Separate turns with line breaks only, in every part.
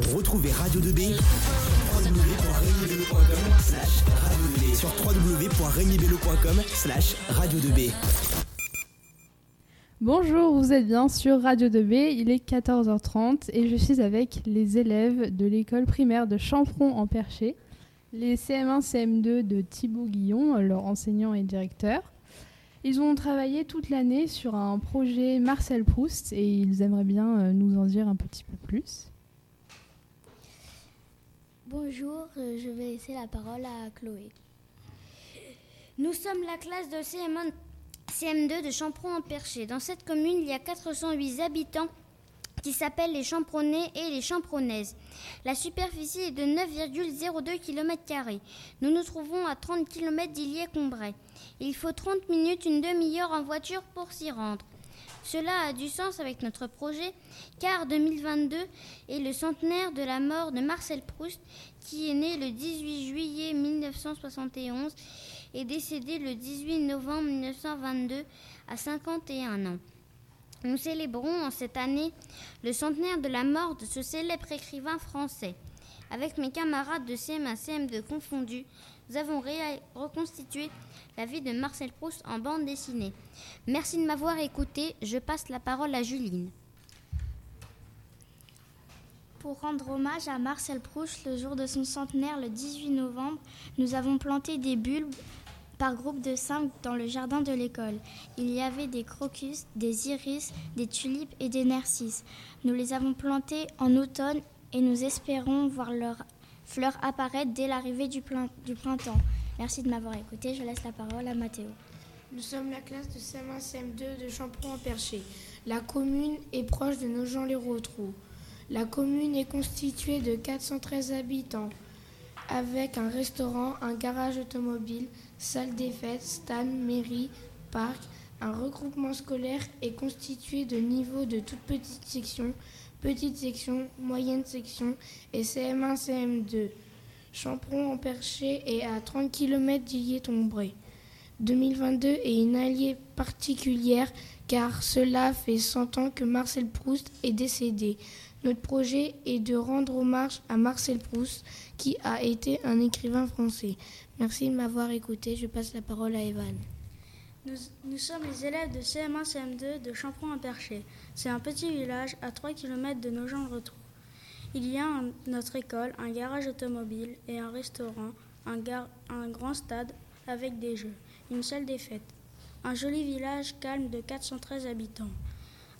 Retrouvez Radio 2B slash radio 2B sur www.remibello.com slash radio 2B.
Bonjour, vous êtes bien sur Radio 2B, il est 14h30 et je suis avec les élèves de l'école primaire de Champron en Perché, les CM1, CM2 de Thibaut Guillon, leur enseignant et directeur. Ils ont travaillé toute l'année sur un projet Marcel Proust et ils aimeraient bien euh, nous en dire un petit peu plus.
Bonjour, euh, je vais laisser la parole à Chloé. Nous sommes la classe de CM1, CM2 de Champron-en-Perché. Dans cette commune, il y a 408 habitants qui s'appellent les Champronais et les Champronaises. La superficie est de 9,02 km. Nous nous trouvons à 30 km d'Illier-Combray. Il faut 30 minutes, une demi-heure en voiture pour s'y rendre. Cela a du sens avec notre projet, car 2022 est le centenaire de la mort de Marcel Proust, qui est né le 18 juillet 1971 et décédé le 18 novembre 1922 à 51 ans. Nous célébrons en cette année le centenaire de la mort de ce célèbre écrivain français. Avec mes camarades de CM1 CM2 confondus, nous avons reconstitué la vie de Marcel Proust en bande dessinée. Merci de m'avoir écouté. Je passe la parole à Juline.
Pour rendre hommage à Marcel Proust le jour de son centenaire, le 18 novembre, nous avons planté des bulbes par groupe de cinq dans le jardin de l'école. Il y avait des crocus, des iris, des tulipes et des narcisses. Nous les avons plantés en automne et nous espérons voir leurs fleurs apparaître dès l'arrivée du, du printemps. Merci de m'avoir écouté. Je laisse la parole à Mathéo.
Nous sommes la classe de CM1 CM2 de Champron-en-Perché. La commune est proche de Nogent-les-Rotrous. La commune est constituée de 413 habitants avec un restaurant, un garage automobile, salle des fêtes, stade, mairie, parc. Un regroupement scolaire est constitué de niveaux de toutes petites sections, petite section, moyenne section et CM1, CM2. Champron en Perché est à 30 km d'Illier-Tombré. 2022 est une alliée particulière car cela fait 100 ans que Marcel Proust est décédé. Notre projet est de rendre hommage à Marcel Proust qui a été un écrivain français. Merci de m'avoir écouté. Je passe la parole à Evan.
Nous, sommes les élèves de CM1 CM2 de Champron-en-Perché. C'est un petit village à 3 km de retour. Il y a notre école, un garage automobile et un restaurant, un, grand stade avec des jeux, une salle des fêtes. Un joli village calme de 413 habitants.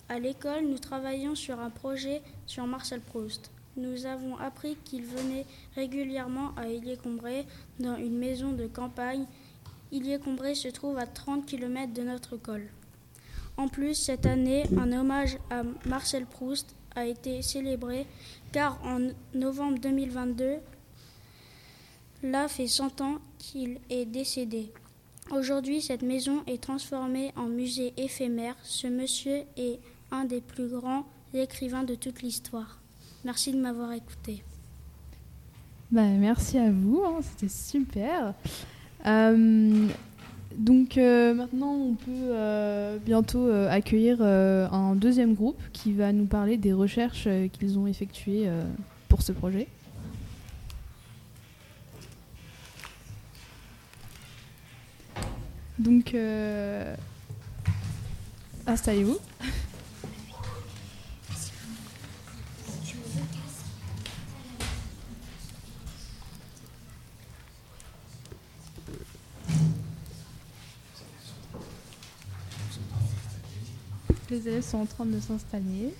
À l'école, nous travaillons sur un projet sur Marcel Proust. Nous avons appris qu'il venait régulièrement à Illier-Combray dans une maison de campagne. Illier-Combray se trouve à 30 km de notre école. En plus, cette année, un hommage à Marcel Proust a été célébré car en novembre 2022, là fait 100 ans qu'il est décédé. Aujourd'hui, cette maison est transformée en musée éphémère. Ce monsieur est un des plus grands écrivains de toute l'histoire. Merci de m'avoir écouté.
Bah, merci à vous, hein, c'était super. Euh, donc euh, maintenant, on peut euh, bientôt accueillir un deuxième groupe qui va nous parler des recherches qu'ils ont effectuées pour ce projet. Donc, installez-vous. les élèves sont en train de s'installer.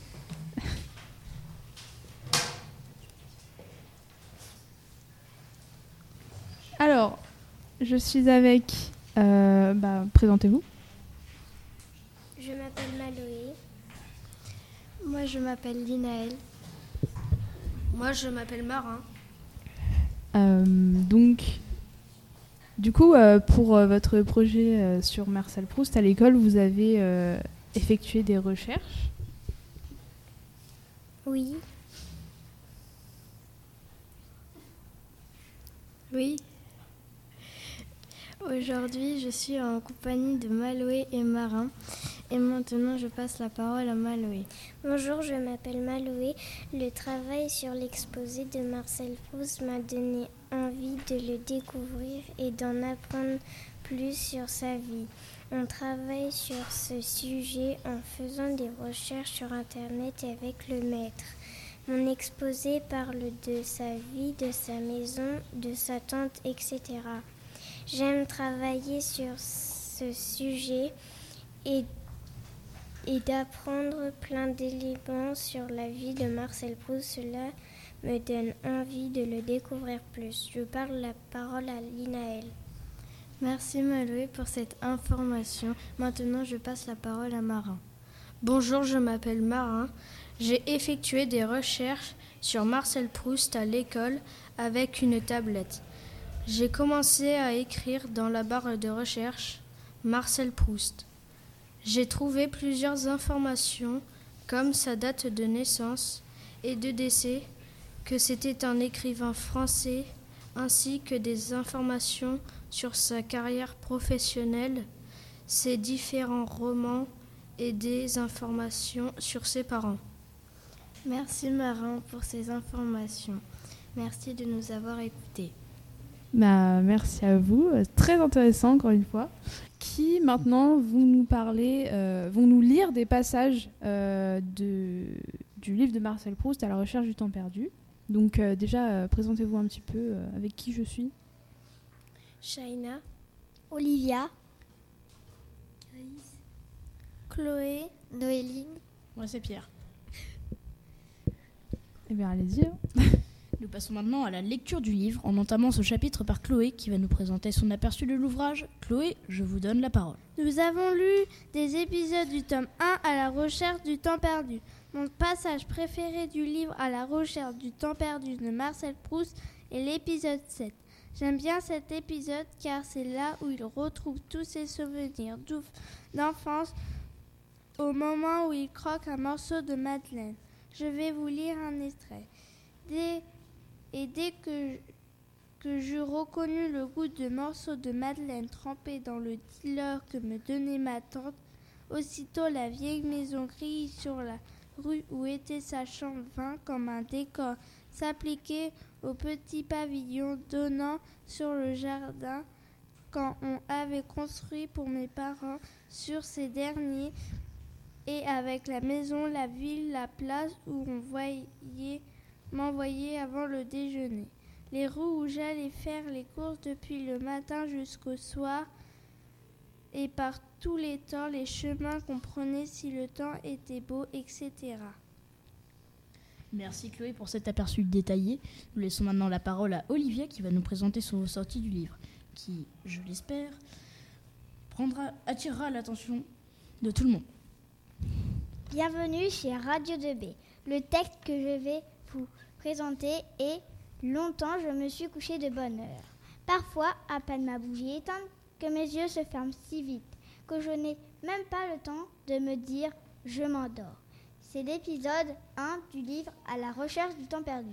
Alors, je suis avec... Euh, bah, présentez-vous.
Je m'appelle Maloé.
Moi, je m'appelle Linaël.
Moi, je m'appelle Marin.
Euh, donc, du coup, euh, pour votre projet sur Marcel Proust à l'école, vous avez effectuer des recherches
Oui.
Oui. Aujourd'hui, je suis en compagnie de Maloé et Marin
et maintenant je passe la parole à Maloé.
Bonjour, je m'appelle Maloé. Le travail sur l'exposé de Marcel Proust m'a donné envie de le découvrir et d'en apprendre plus sur sa vie. On travaille sur ce sujet en faisant des recherches sur Internet avec le maître. Mon exposé parle de sa vie, de sa maison, de sa tante, etc. J'aime travailler sur ce sujet et, d'apprendre plein d'éléments sur la vie de Marcel Proust. Cela me donne envie de le découvrir plus. Je parle la parole à Linaël.
Merci Maloé pour cette information. Maintenant, je passe la parole à Marin.
Bonjour, je m'appelle Marin. J'ai effectué des recherches sur Marcel Proust à l'école avec une tablette. J'ai commencé à écrire dans la barre de recherche Marcel Proust. J'ai trouvé plusieurs informations comme sa date de naissance et de décès, que c'était un écrivain français, ainsi que des informations sur sa carrière professionnelle, ses différents romans et des informations sur ses parents.
Merci Marin pour ces informations. Merci de nous avoir écoutés.
Bah, merci à vous, très intéressant encore une fois. Qui maintenant vont nous parler, euh, vont nous lire des passages euh, de, du livre de Marcel Proust à la recherche du temps perdu. Donc euh, déjà, euh, présentez-vous un petit peu euh, avec qui je suis.
Shaina,
Olivia,
Chloé,
Noéline.
Moi, c'est Pierre.
Eh bien, allez-y. hein.
Nous passons maintenant à la lecture du livre en entamant ce chapitre par Chloé qui va nous présenter son aperçu de l'ouvrage. Chloé, je vous donne la parole.
Nous avons lu des épisodes du tome 1 à la recherche du temps perdu. Mon passage préféré du livre à la recherche du temps perdu de Marcel Proust est l'épisode 7. J'aime bien cet épisode car c'est là où il retrouve tous ses souvenirs d'enfance au moment où il croque un morceau de madeleine. Je vais vous lire un extrait. Dès- et dès que, que j'eus reconnu le goût de morceaux de madeleine trempés dans le dealer que me donnait ma tante, aussitôt la vieille maison grise sur la rue où était sa chambre vint comme un décor s'appliquer au petit pavillon donnant sur le jardin quand on avait construit pour mes parents sur ces derniers et avec la maison, la ville, la place où on voyait m'envoyer avant le déjeuner. Les rues où j'allais faire les courses depuis le matin jusqu'au soir et par tous les temps les chemins qu'on prenait si le temps était beau, etc.
Merci Chloé pour cet aperçu détaillé. Nous laissons maintenant la parole à Olivia qui va nous présenter son ressorti du livre, qui, je l'espère, attirera l'attention de tout le monde.
Bienvenue chez Radio 2B. Le texte que je vais vous présenter est Longtemps je me suis couché de bonne heure. Parfois, à peine ma bougie éteinte, que mes yeux se ferment si vite que je n'ai même pas le temps de me dire je m'endors. C'est l'épisode 1 du livre À la recherche du temps perdu.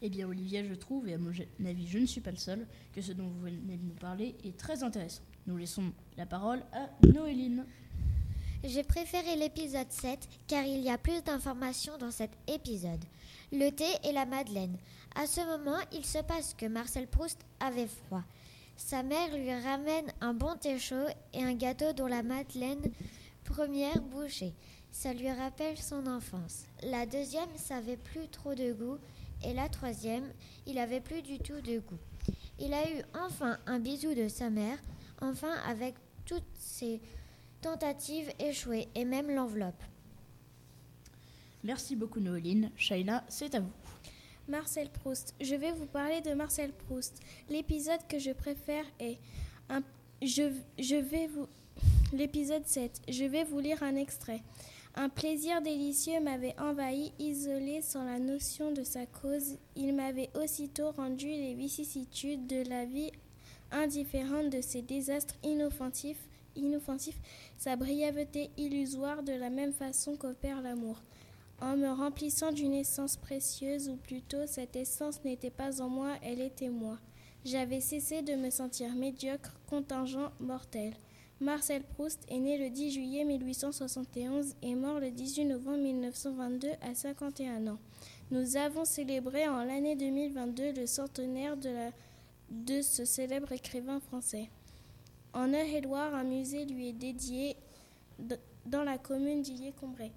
Eh bien Olivia, je trouve, et à mon avis je ne suis pas le seul, que ce dont vous venez de nous parler est très intéressant. Nous laissons la parole à Noéline.
J'ai préféré l'épisode 7 car il y a plus d'informations dans cet épisode. Le thé et la madeleine. À ce moment, il se passe que Marcel Proust avait froid. Sa mère lui ramène un bon thé chaud et un gâteau dont la madeleine première bouchée. Ça lui rappelle son enfance. La deuxième, ça avait plus trop de goût et la troisième, il avait plus du tout de goût. Il a eu enfin un bisou de sa mère, enfin avec toutes ses tentatives échouées et même l'enveloppe.
Merci beaucoup Noéline. Shaina, c'est à vous.
Marcel Proust. Je vais vous parler de Marcel Proust. L'épisode que je préfère est un- je, je vais vous l'épisode 7. Je vais vous lire un extrait. Un plaisir délicieux m'avait envahi, isolé sans la notion de sa cause. Il m'avait aussitôt rendu les vicissitudes de la vie indifférentes de ses désastres inoffensifs, inoffensifs, sa brièveté illusoire de la même façon qu'opère l'amour en me remplissant d'une essence précieuse, ou plutôt cette essence n'était pas en moi, elle était moi. J'avais cessé de me sentir médiocre, contingent, mortel.
Marcel Proust est né le 10 juillet 1871 et mort le 18 novembre 1922 à 51 ans. Nous avons célébré en l'année 2022 le centenaire de, ce célèbre écrivain français. En Eure-et-Loire, un musée lui est dédié dans la commune d'Illier-Combray.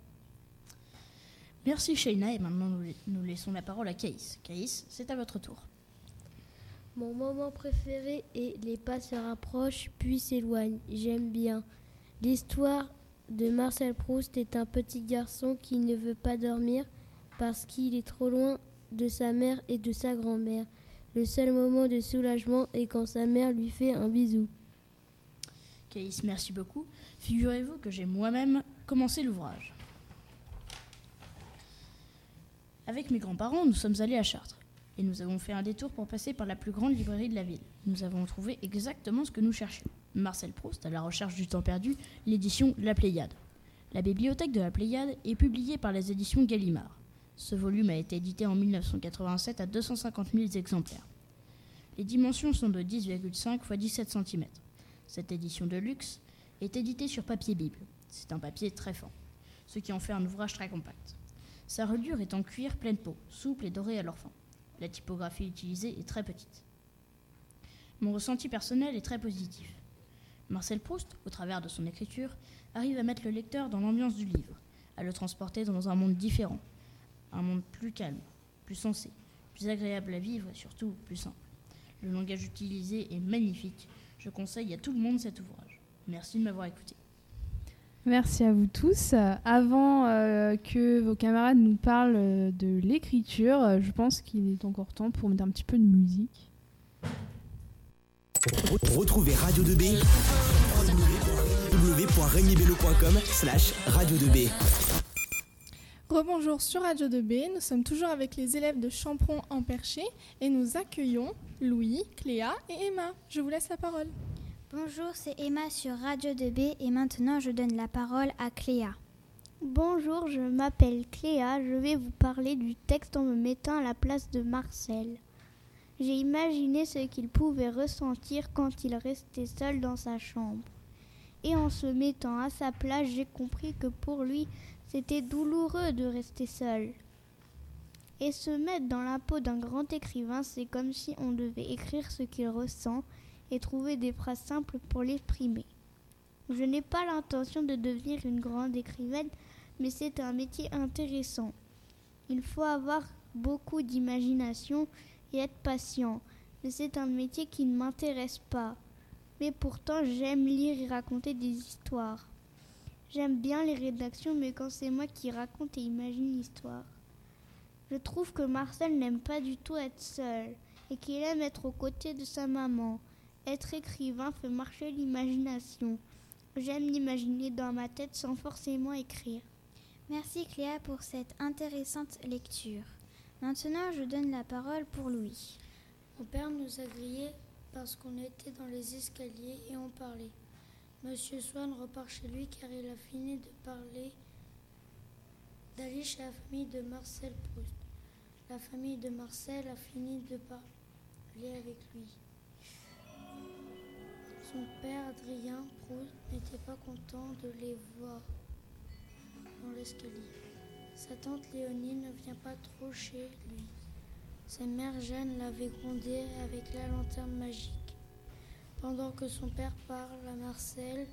Merci Shaina et maintenant nous laissons la parole à Caïs. Caïs, c'est à votre tour.
Mon moment préféré est Les pas se rapprochent puis s'éloignent. J'aime bien. L'histoire de Marcel Proust est un petit garçon qui ne veut pas dormir parce qu'il est trop loin de sa mère et de sa grand-mère. Le seul moment de soulagement est quand sa mère lui fait un bisou.
Caïs, merci beaucoup. Figurez-vous que j'ai moi-même commencé l'ouvrage. Avec mes grands-parents, nous sommes allés à Chartres et nous avons fait un détour pour passer par la plus grande librairie de la ville. Nous avons trouvé exactement ce que nous cherchions. Marcel Proust, à la recherche du temps perdu, l'édition La Pléiade. La bibliothèque de la Pléiade est publiée par les éditions Gallimard. Ce volume a été édité en 1987 à 250 000 exemplaires. Les dimensions sont de 10,5 x 17 cm. Cette édition de luxe est éditée sur papier Bible. C'est un papier très fin, ce qui en fait un ouvrage très compact. Sa reliure est en cuir pleine peau, souple et dorée à leur. La typographie utilisée est très petite. Mon ressenti personnel est très positif. Marcel Proust, au travers de son écriture, arrive à mettre le lecteur dans l'ambiance du livre, à le transporter dans un monde différent, un monde plus calme, plus sensé, plus agréable à vivre et surtout plus simple. Le langage utilisé est magnifique. Je conseille à tout le monde cet ouvrage. Merci de m'avoir écouté.
Merci à vous tous. Avant euh, que vos camarades nous parlent euh, de l'écriture, euh, je pense qu'il est encore temps pour mettre un petit peu de musique.
Retrouvez Radio 2B www.remibello.com slash radio 2B.
Rebonjour sur Radio 2B, nous sommes toujours avec les élèves de Champron en Perché et nous accueillons Louis, Cléa et Emma. Je vous laisse la parole.
Bonjour, c'est Emma sur Radio 2B et maintenant je donne la parole à Cléa.
Bonjour, je m'appelle Cléa, je vais vous parler du texte en me mettant à la place de Marcel. J'ai imaginé ce qu'il pouvait ressentir quand il restait seul dans sa chambre. Et en se mettant à sa place, j'ai compris que pour lui, c'était douloureux de rester seul. Et se mettre dans la peau d'un grand écrivain, c'est comme si on devait écrire ce qu'il ressent et trouver des phrases simples pour l'exprimer. Je n'ai pas l'intention de devenir une grande écrivaine, mais c'est un métier intéressant. Il faut avoir beaucoup d'imagination et être patient, mais c'est un métier qui ne m'intéresse pas. Mais pourtant, j'aime lire et raconter des histoires. J'aime bien les rédactions, mais quand c'est moi qui raconte et imagine l'histoire. Je trouve que Marcel n'aime pas du tout être seul et qu'il aime être aux côtés de sa maman. Être écrivain fait marcher l'imagination. J'aime l'imaginer dans ma tête sans forcément écrire.
Merci Cléa pour cette intéressante lecture. Maintenant, je donne la parole pour Louis.
Mon père nous a grillés parce qu'on était dans les escaliers et on parlait. Monsieur Swann repart chez lui car il a fini de parler d'aller chez la famille de Marcel Proust. La famille de Marcel a fini de parler avec lui. Son père Adrien Proust n'était pas content de les voir dans l'escalier. Sa tante Léonie ne vient pas trop chez lui. Sa mère Jeanne l'avait grondé avec la lanterne magique. Pendant que son père parle à Marcel,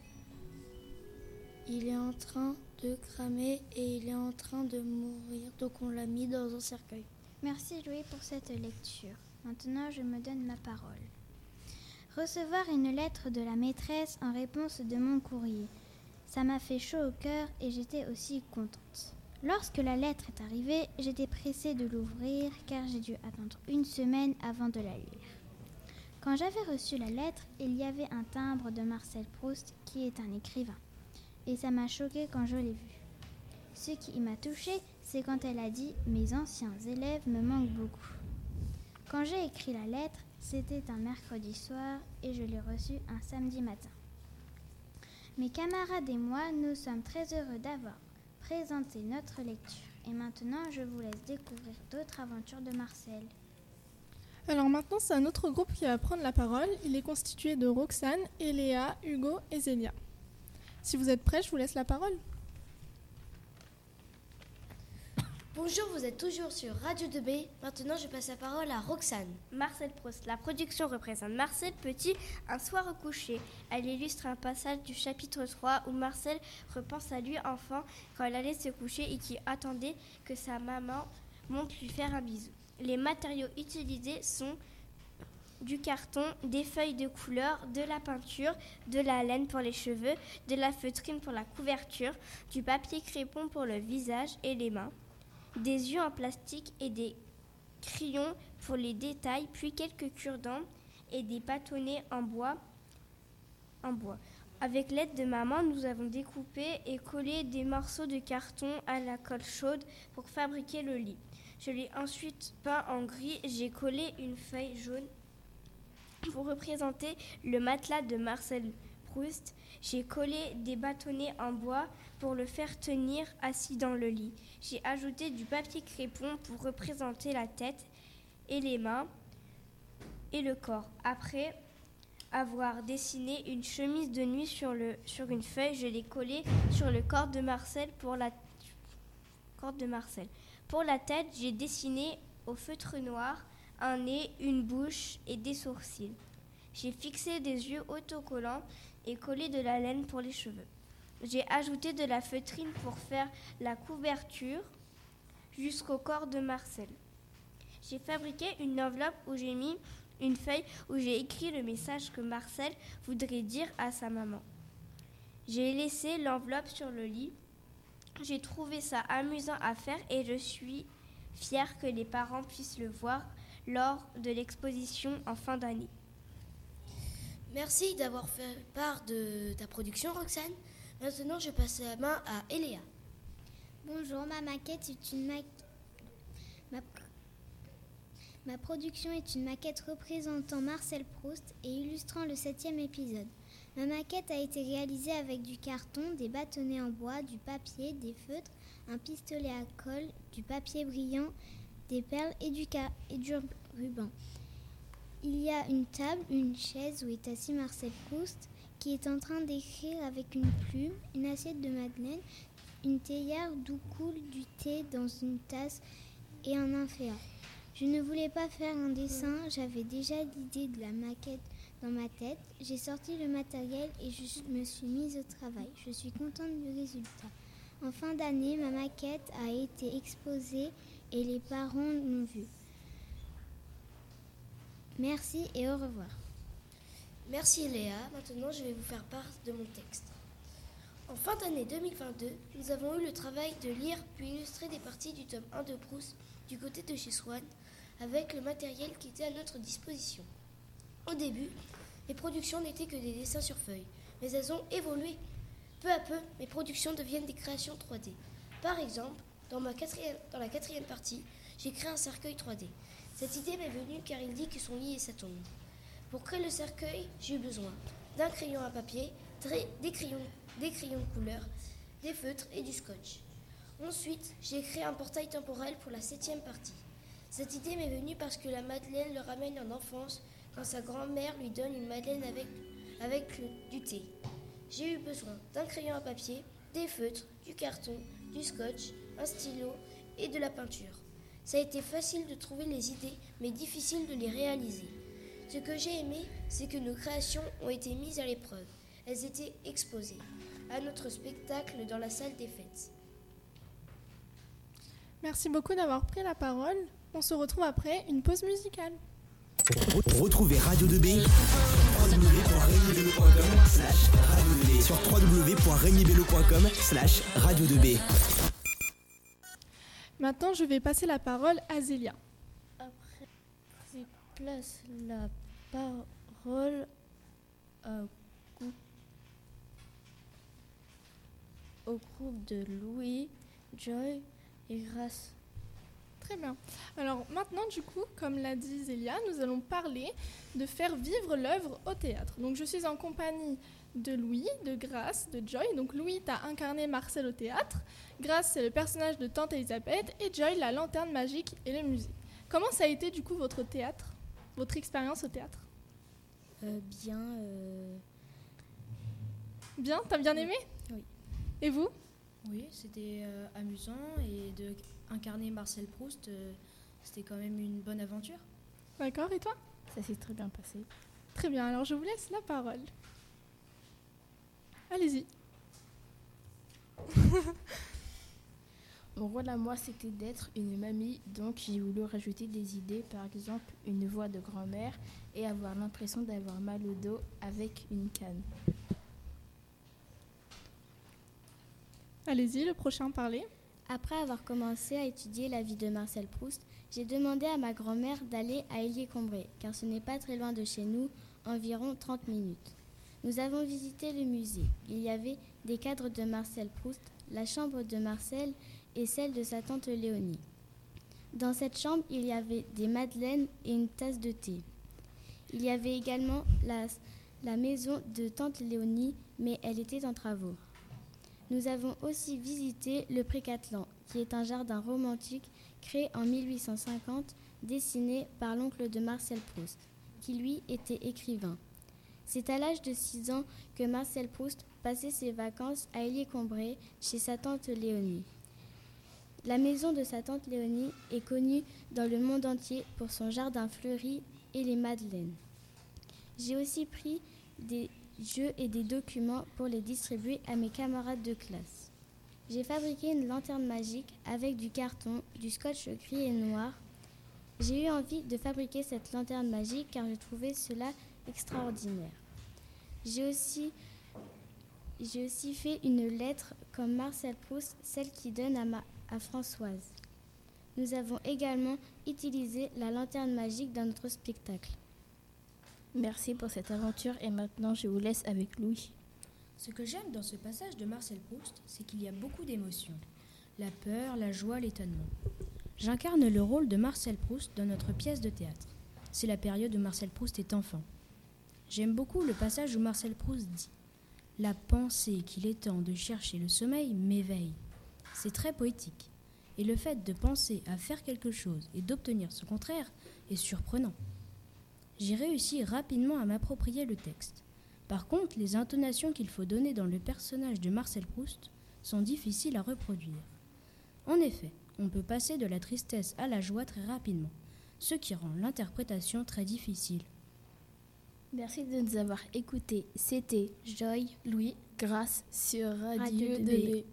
il est en train de cramer et il est en train de mourir. Donc on l'a mis dans un cercueil.
Merci Louis pour cette lecture. Maintenant, je me donne ma parole. Recevoir une lettre de la maîtresse en réponse de mon courrier. Ça m'a fait chaud au cœur et j'étais aussi contente. Lorsque la lettre est arrivée, j'étais pressée de l'ouvrir car j'ai dû attendre une semaine avant de la lire. Quand j'avais reçu la lettre, il y avait un timbre de Marcel Proust qui est un écrivain. Et ça m'a choqué quand je l'ai vu. Ce qui m'a touchée, c'est quand elle a dit Mes anciens élèves me manquent beaucoup. Quand j'ai écrit la lettre, c'était un mercredi soir et je l'ai reçue un samedi matin. Mes camarades et moi, nous sommes très heureux d'avoir présenté notre lecture. Et maintenant, je vous laisse découvrir d'autres aventures de Marcel.
Alors maintenant, c'est un autre groupe qui va prendre la parole. Il est constitué de Roxane, Eléa, Hugo et Zélia. Si vous êtes prêts, je vous laisse la parole.
Bonjour, vous êtes toujours sur Radio 2B. Maintenant, je passe la parole à Roxane.
Marcel Proust. La production représente Marcel Petit, Un soir au coucher. Elle illustre un passage du chapitre 3 où Marcel repense à lui enfant quand elle allait se coucher et qui attendait que sa maman monte lui faire un bisou. Les matériaux utilisés sont du carton, des feuilles de couleur, de la peinture, de la laine pour les cheveux, de la feutrine pour la couverture, du papier crépon pour le visage et les mains, des yeux en plastique et des crayons pour les détails, puis quelques cure-dents et des bâtonnets en bois. En bois. Avec l'aide de maman, nous avons découpé et collé des morceaux de carton à la colle chaude pour fabriquer le lit. Je l'ai ensuite peint en gris. J'ai collé une feuille jaune pour représenter le matelas de Marcel J'ai collé des bâtonnets en bois pour le faire tenir assis dans le lit. J'ai ajouté du papier crépon pour représenter la tête et les mains et le corps. Après avoir dessiné une chemise de nuit sur, le, sur une feuille, je l'ai collée sur le corps de Marcel pour la corps de Marcel. Pour la tête, j'ai dessiné au feutre noir un nez, une bouche et des sourcils. J'ai fixé des yeux autocollants et collé de la laine pour les cheveux. J'ai ajouté de la feutrine pour faire la couverture jusqu'au corps de Marcel. J'ai fabriqué une enveloppe où j'ai mis une feuille où j'ai écrit le message que Marcel voudrait dire à sa maman. J'ai laissé l'enveloppe sur le lit j'ai trouvé ça amusant à faire et je suis fière que les parents puissent le voir lors de l'exposition en fin d'année.
Merci d'avoir fait part de ta production, Roxane. Maintenant, je passe la main à Eléa.
Bonjour, ma maquette est une maquette. Ma... production est une maquette représentant Marcel Proust et illustrant le septième épisode. Ma maquette a été réalisée avec du carton, des bâtonnets en bois, du papier, des feutres, un pistolet à colle, du papier brillant, des perles et du ruban. Il y a une table, une chaise où est assis Marcel Proust qui est en train d'écrire avec une plume, une assiette de madeleine, une théière d'où coule du thé dans une tasse et un inféa. Je ne voulais pas faire un dessin, j'avais déjà l'idée de la maquette dans ma tête. J'ai sorti le matériel et je me suis mise au travail. Je suis contente du résultat. En fin d'année, ma maquette a été exposée et les parents l'ont vue. Merci et au revoir.
Merci Léa. Maintenant, je vais vous faire part de mon texte. En fin d'année 2022, nous avons eu le travail de lire puis illustrer des parties du tome 1 de Proust du côté de chez Swan avec le matériel qui était à notre disposition. Au début, mes productions n'étaient que des dessins sur feuilles, mais elles ont évolué. Peu à peu, mes productions deviennent des créations 3D. Par exemple, dans, dans la quatrième partie, j'ai créé un cercueil 3D. Cette idée m'est venue car il dit que son lit est sa tombe. Pour créer le cercueil, j'ai eu besoin d'un crayon à papier, des crayons, des crayons de couleur, des feutres et du scotch. Ensuite, j'ai créé un portail temporel pour la septième partie. Cette idée m'est venue parce que la Madeleine le ramène en enfance quand sa grand-mère lui donne une madeleine avec, avec du thé. J'ai eu besoin d'un crayon à papier, des feutres, du carton, du scotch, un stylo et de la peinture. Ça a été facile de trouver les idées, mais difficile de les réaliser. Ce que j'ai aimé, c'est que nos créations ont été mises à l'épreuve. Elles étaient exposées à notre spectacle dans la salle des fêtes.
Merci beaucoup d'avoir pris la parole. On se retrouve après une pause musicale.
Retrouvez Radio 2B sur www.regnibello.com slash radio 2B.
Maintenant, je vais passer la parole à Zélia.
Après, je place la parole au groupe de Louis, Joy et Grace.
Très bien. Alors maintenant, du coup, comme l'a dit Zélia, nous allons parler de faire vivre l'œuvre au théâtre. Donc je suis en compagnie de Louis, de Grace, de Joy. Donc Louis, tu as incarné Marcel au théâtre. Grace, c'est le personnage de Tante Elisabeth. Et Joy, la lanterne magique et la musique. Comment ça a été du coup votre théâtre votre expérience au théâtre?
Euh, Bien. Euh...
Bien T'as bien aimé?
Oui.
Et vous?
Oui, c'était euh, amusant et de incarner Marcel Proust, euh, c'était quand même une bonne aventure.
D'accord, et toi?
Ça s'est très bien passé.
Très bien, alors je vous laisse la parole. Allez-y.
Mon rôle à moi, c'était d'être une mamie, donc j'ai voulu rajouter des idées, par exemple une voix de grand-mère et avoir l'impression d'avoir mal au dos avec une canne.
Allez-y, le prochain parler.
Après avoir commencé à étudier la vie de Marcel Proust, j'ai demandé à ma grand-mère d'aller à Hélier-Combray, car ce n'est pas très loin de chez nous, environ 30 minutes. Nous avons visité le musée. Il y avait des cadres de Marcel Proust, la chambre de Marcel et celle de sa tante Léonie. Dans cette chambre, il y avait des madeleines et une tasse de thé. Il y avait également la, maison de tante Léonie, mais elle était en travaux. Nous avons aussi visité le Précatelan, qui est un jardin romantique créé en 1850, dessiné par l'oncle de Marcel Proust, qui lui était écrivain. C'est à l'âge de 6 ans que Marcel Proust passait ses vacances à Hélier-Combray chez sa tante Léonie. La maison de sa tante Léonie est connue dans le monde entier pour son jardin fleuri et les madeleines. J'ai aussi pris des jeux et des documents pour les distribuer à mes camarades de classe. J'ai fabriqué une lanterne magique avec du carton, du scotch gris et noir. J'ai eu envie de fabriquer cette lanterne magique car je trouvais cela extraordinaire. J'ai aussi, j'ai aussi fait une lettre comme Marcel Proust, celle qui donne à, ma, à Françoise. Nous avons également utilisé la lanterne magique dans notre spectacle.
Merci pour cette aventure et maintenant je vous laisse avec Louis.
Ce que j'aime dans ce passage de Marcel Proust, c'est qu'il y a beaucoup d'émotions. La peur, la joie, l'étonnement. J'incarne le rôle de Marcel Proust dans notre pièce de théâtre. C'est la période où Marcel Proust est enfant. J'aime beaucoup le passage où Marcel Proust dit La pensée qu'il est temps de chercher le sommeil m'éveille. C'est très poétique. Et le fait de penser à faire quelque chose et d'obtenir ce contraire est surprenant. J'ai réussi rapidement à m'approprier le texte. Par contre, les intonations qu'il faut donner dans le personnage de Marcel Proust sont difficiles à reproduire. En effet, on peut passer de la tristesse à la joie très rapidement, ce qui rend l'interprétation très difficile.
Merci de nous avoir écoutés. C'était Joy, Louis, Grâce sur Radio,
Radio
2B.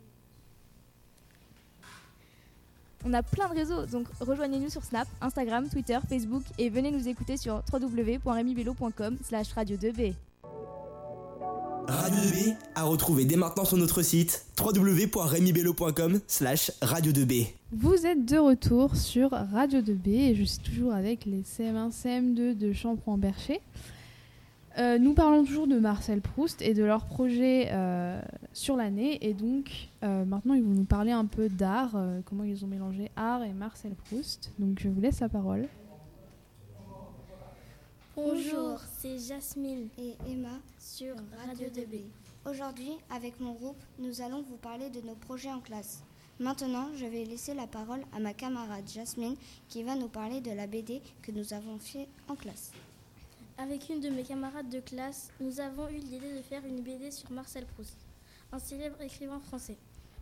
On a plein de réseaux, donc rejoignez-nous sur Snap, Instagram, Twitter, Facebook et venez nous écouter sur www.remibello.com slash radio2b.
Radio 2B à retrouver dès maintenant sur notre site www.remibello.com slash radio 2B.
Vous êtes de retour sur Radio 2B et je suis toujours avec les CM1, CM2 de Champron-Bercher. Euh, nous parlons toujours de Marcel Proust et de leur projet euh, sur l'année. Et donc, euh, maintenant, ils vont nous parler un peu d'art, euh, comment ils ont mélangé art et Marcel Proust. Donc, je vous laisse la parole.
Bonjour, c'est Jasmine
et Emma
sur Radio 2B.
Aujourd'hui, avec mon groupe, nous allons vous parler de nos projets en classe. Maintenant, je vais laisser la parole à ma camarade Jasmine qui va nous parler de la BD que nous avons fait en classe.
Avec une de mes camarades de classe, nous avons eu l'idée de faire une BD sur Marcel Proust, un célèbre écrivain français.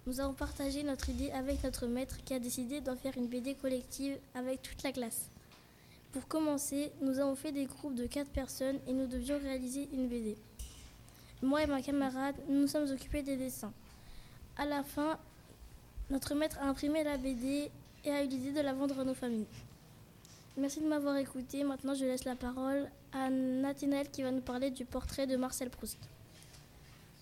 Nous avons partagé notre idée avec notre maître qui a décidé d'en faire une BD collective avec toute la classe. Pour commencer, nous avons fait des groupes de 4 personnes et nous devions réaliser une BD. Moi et ma camarade, nous nous sommes occupés des dessins. À la fin, notre maître a imprimé la BD et a eu l'idée de la vendre à nos familles. Merci de m'avoir écouté. Maintenant, je laisse la parole à Nathanaël qui va nous parler du portrait de Marcel Proust.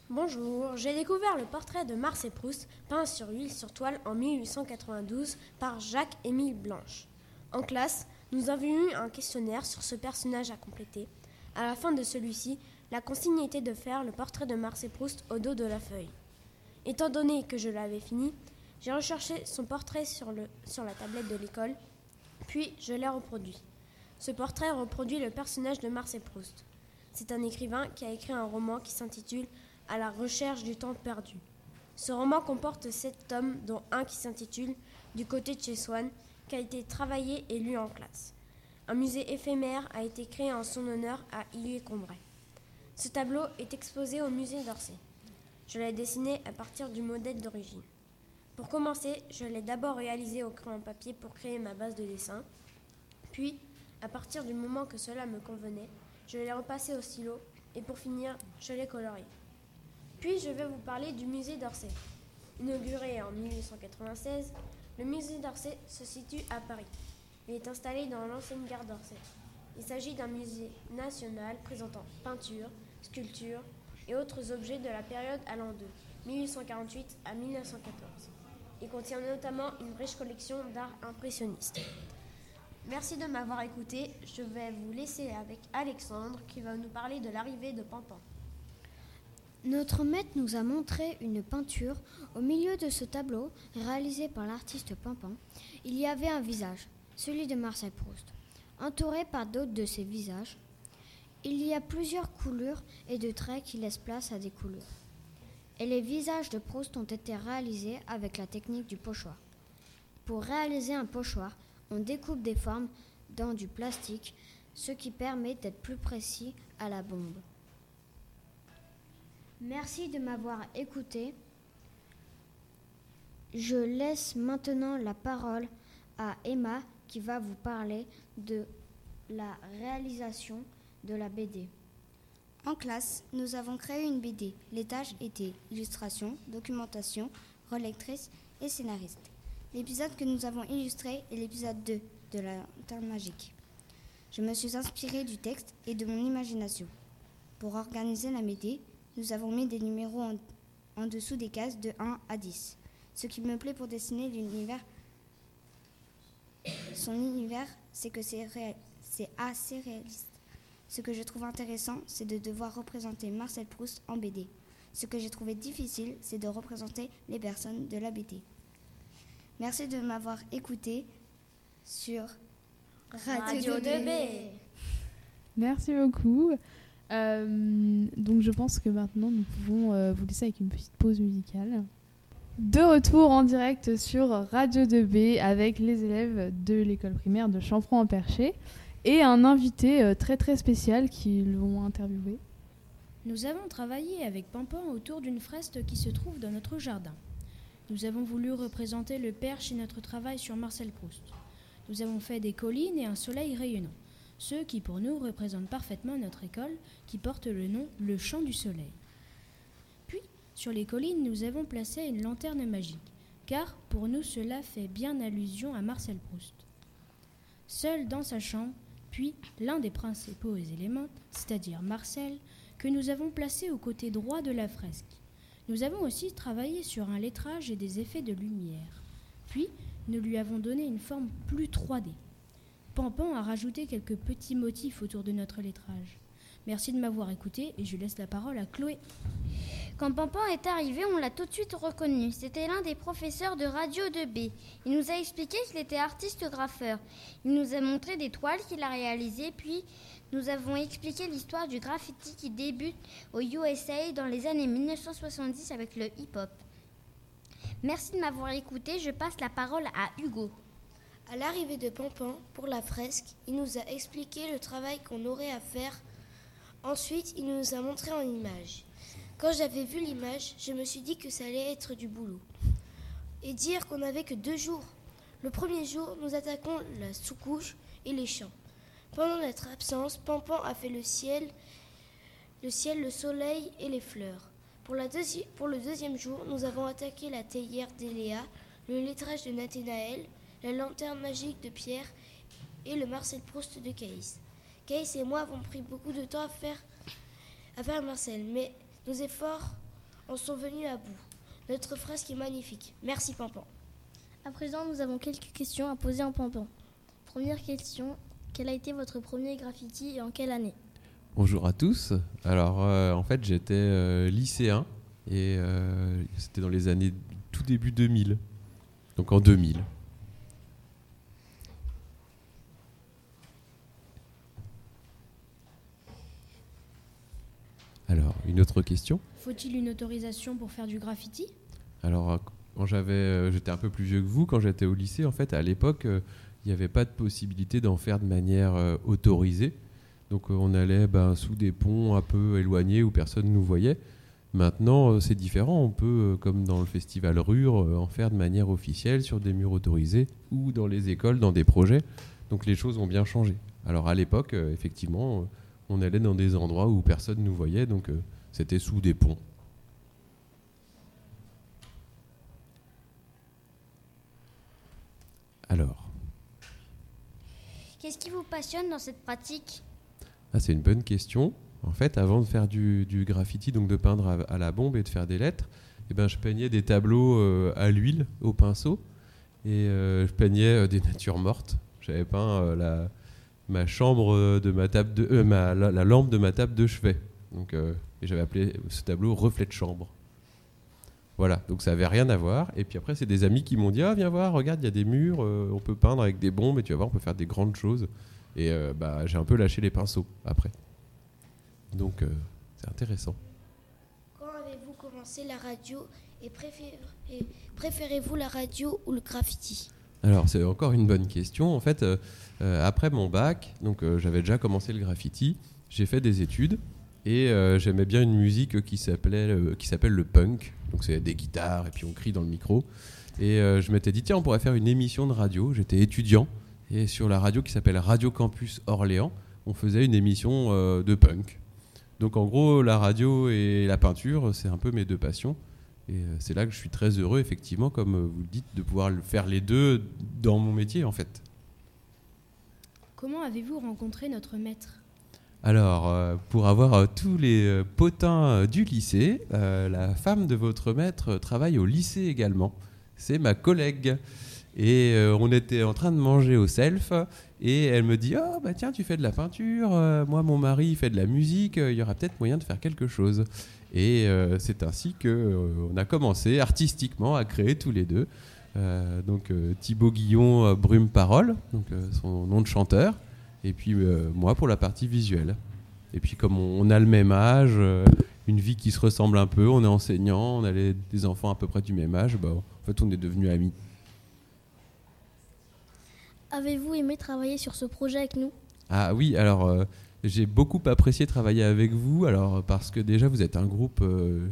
Bonjour, j'ai découvert le portrait de Marcel Proust peint sur huile sur toile en 1892 par Jacques-Émile Blanche. En classe, nous avions eu un questionnaire sur ce personnage à compléter. À la fin de celui-ci, la consigne était de faire le portrait de Marcel Proust au dos de la feuille. Étant donné que je l'avais fini, j'ai recherché son portrait sur, le, sur la tablette de l'école, puis je l'ai reproduit. Ce portrait reproduit le personnage de Marcel Proust. C'est un écrivain qui a écrit un roman qui s'intitule À la recherche du temps perdu. Ce roman comporte sept tomes, dont un qui s'intitule Du côté de chez Swann, qui a été travaillé et lu en classe. un musée éphémère a été créé en son honneur à Illy-Combray. Ce tableau est exposé au musée d'Orsay. Je l'ai dessiné à partir du modèle d'origine. Pour commencer, je l'ai d'abord réalisé au crayon papier pour créer ma base de dessin. Puis, à partir du moment que cela me convenait, je l'ai repassé au stylo et pour finir, je l'ai colorié. Puis, je vais vous parler du musée d'Orsay. Inauguré en 1896, le musée d'Orsay se situe à Paris. Il est installé dans l'ancienne gare d'Orsay. Il s'agit d'un musée national présentant peintures, sculptures et autres objets de la période allant de 1848 à 1914. Il contient notamment une riche collection d'art impressionniste. Merci de m'avoir écouté. Je vais vous laisser avec Alexandre qui va nous parler de l'arrivée de Pampan.
Notre maître nous a montré une peinture. Au milieu de ce tableau, réalisé par l'artiste Pampan, il y avait un visage, celui de Marcel Proust. Entouré par d'autres de ces visages, il y a plusieurs couleurs et de traits qui laissent place à des couleurs. Et les visages de Proust ont été réalisés avec la technique du pochoir. Pour réaliser un pochoir, on découpe des formes dans du plastique, ce qui permet d'être plus précis à la bombe. Merci de m'avoir écouté. Je laisse maintenant la parole à Emma qui va vous parler de la réalisation de la BD.
En classe, nous avons créé une BD. Les tâches étaient illustration, documentation, relectrice et scénariste. L'épisode que nous avons illustré est l'épisode 2 de la lanterne magique. Je me suis inspirée du texte et de mon imagination. Pour organiser la BD, nous avons mis des numéros en, en dessous des cases de 1 à 10. Ce qui me plaît pour dessiner l'univers, son univers, c'est que c'est assez réaliste. Ce que je trouve intéressant, c'est de devoir représenter Marcel Proust en BD. Ce que j'ai trouvé difficile, c'est de représenter les personnes de la BD. Merci de m'avoir écouté sur Radio, 2B.
Merci beaucoup. Euh, donc je pense que maintenant nous pouvons euh, vous laisser avec une petite pause musicale. De retour en direct sur Radio 2B avec les élèves de l'école primaire de Champron-en-Perché et un invité euh, très très spécial qui l'ont interviewé.
Nous avons travaillé avec Pampan autour d'une fresque qui se trouve dans notre jardin. Nous avons voulu représenter le perche et notre travail sur Marcel Proust. Nous avons fait des collines et un soleil rayonnant, ce qui pour nous représente parfaitement notre école qui porte le nom Le Chant du Soleil. Puis, sur les collines, nous avons placé une lanterne magique, car pour nous cela fait bien allusion à Marcel Proust. Seul dans sa chambre, puis l'un des principaux éléments, c'est-à-dire Marcel, que nous avons placé au côté droit de la fresque. Nous avons aussi travaillé sur un lettrage et des effets de lumière. Puis, nous lui avons donné une forme plus 3D. Pampan a rajouté quelques petits motifs autour de notre lettrage. Merci de m'avoir écouté et je laisse la parole à Chloé.
Quand Pampan est arrivé, on l'a tout de suite reconnu. C'était l'un des professeurs de Radio 2B. Il nous a expliqué qu'il était artiste-graffeur. Il nous a montré des toiles qu'il a réalisées, puis nous avons expliqué l'histoire du graffiti qui débute au USA dans les années 1970 avec le hip-hop. Merci de m'avoir écouté. Je passe la parole à Hugo.
À l'arrivée de Pampan pour la fresque, il nous a expliqué le travail qu'on aurait à faire. Ensuite, il nous a montré en image. Quand j'avais vu l'image, je me suis dit que ça allait être du boulot. Et dire qu'on n'avait que deux jours. Le premier jour, nous attaquons la sous-couche et les champs. Pendant notre absence, Pampan a fait le ciel, le ciel, le soleil et les fleurs. Pour, la pour le deuxième jour, nous avons attaqué la théière d'Eléa, le lettrage de Nathénaël, la lanterne magique de Pierre et le Marcel Proust de Caïs. Caïs et moi avons pris beaucoup de temps à faire, à faire Marcel, mais nos efforts en sont venus à bout. Notre fresque est magnifique. Merci Pampan.
À présent, nous avons quelques questions à poser en Pampan. Première question, quel a été votre premier graffiti et en quelle année
Bonjour à tous. Alors, euh, en fait, j'étais euh, lycéen et euh, c'était dans les années tout début 2000. Donc en 2000. Alors, une autre question?
Faut-il une autorisation pour faire du graffiti?
Alors, quand j'avais, j'étais un peu plus vieux que vous, quand j'étais au lycée, en fait, à l'époque, il n'y avait pas de possibilité d'en faire de manière autorisée. Donc on allait ben, sous des ponts un peu éloignés où personne ne nous voyait. Maintenant, c'est différent. On peut, comme dans le festival Rure, en faire de manière officielle sur des murs autorisés ou dans les écoles, dans des projets. Donc les choses ont bien changé. Alors à l'époque, effectivement, on allait dans des endroits où personne ne nous voyait, donc c'était sous des ponts. Alors.
Qu'est-ce qui vous passionne dans cette pratique
ah, C'est une bonne question. En fait, avant de faire du, graffiti, donc de peindre à, la bombe et de faire des lettres, eh ben, je peignais des tableaux euh, à l'huile, au pinceau, et euh, je peignais euh, des natures mortes. J'avais peint la, ma chambre de ma table de, ma, la, lampe de ma table de chevet. Donc, et j'avais appelé ce tableau reflet de chambre. Voilà, donc ça avait rien à voir. Et puis après, c'est des amis qui m'ont dit Ah, viens voir, regarde, il y a des murs, euh, on peut peindre avec des bombes, et tu vas voir, on peut faire des grandes choses. Et euh, bah, j'ai un peu lâché les pinceaux après. Donc, euh, c'est intéressant.
Quand avez-vous commencé la radio et, préférez-vous la radio ou le graffiti?
Alors, c'est encore une bonne question. En fait, après mon bac, donc j'avais déjà commencé le graffiti, j'ai fait des études. Et j'aimais bien une musique qui s'appelait qui s'appelle le punk. Donc c'est des guitares et puis on crie dans le micro. Et euh, je m'étais dit, tiens, on pourrait faire une émission de radio. J'étais étudiant et sur la radio qui s'appelle Radio Campus Orléans, on faisait une émission euh, de punk. Donc en gros, la radio et la peinture, c'est un peu mes deux passions. Et euh, c'est là que je suis très heureux, effectivement, comme vous le dites, de pouvoir faire les deux dans mon métier, en fait.
Comment avez-vous rencontré notre maître?
Alors, euh, pour avoir euh, tous les euh, potins du lycée, la femme de votre maître travaille au lycée également. C'est ma collègue. Et on était en train de manger au self et elle me dit Oh, bah tiens, tu fais de la peinture, moi, mon mari fait de la musique, il y aura peut-être moyen de faire quelque chose. Et c'est ainsi qu'on a commencé artistiquement à créer tous les deux. donc Thibaut Guillon, Brume Parole, donc, son nom de chanteur et puis euh, moi pour la partie visuelle. Et puis comme on, a le même âge, euh, une vie qui se ressemble un peu, on est enseignant, on a des enfants à peu près du même âge, bah, en fait on est devenus amis.
Avez-vous aimé travailler sur ce projet avec nous?
Ah oui, alors euh, j'ai beaucoup apprécié travailler avec vous, alors parce que déjà vous êtes un groupe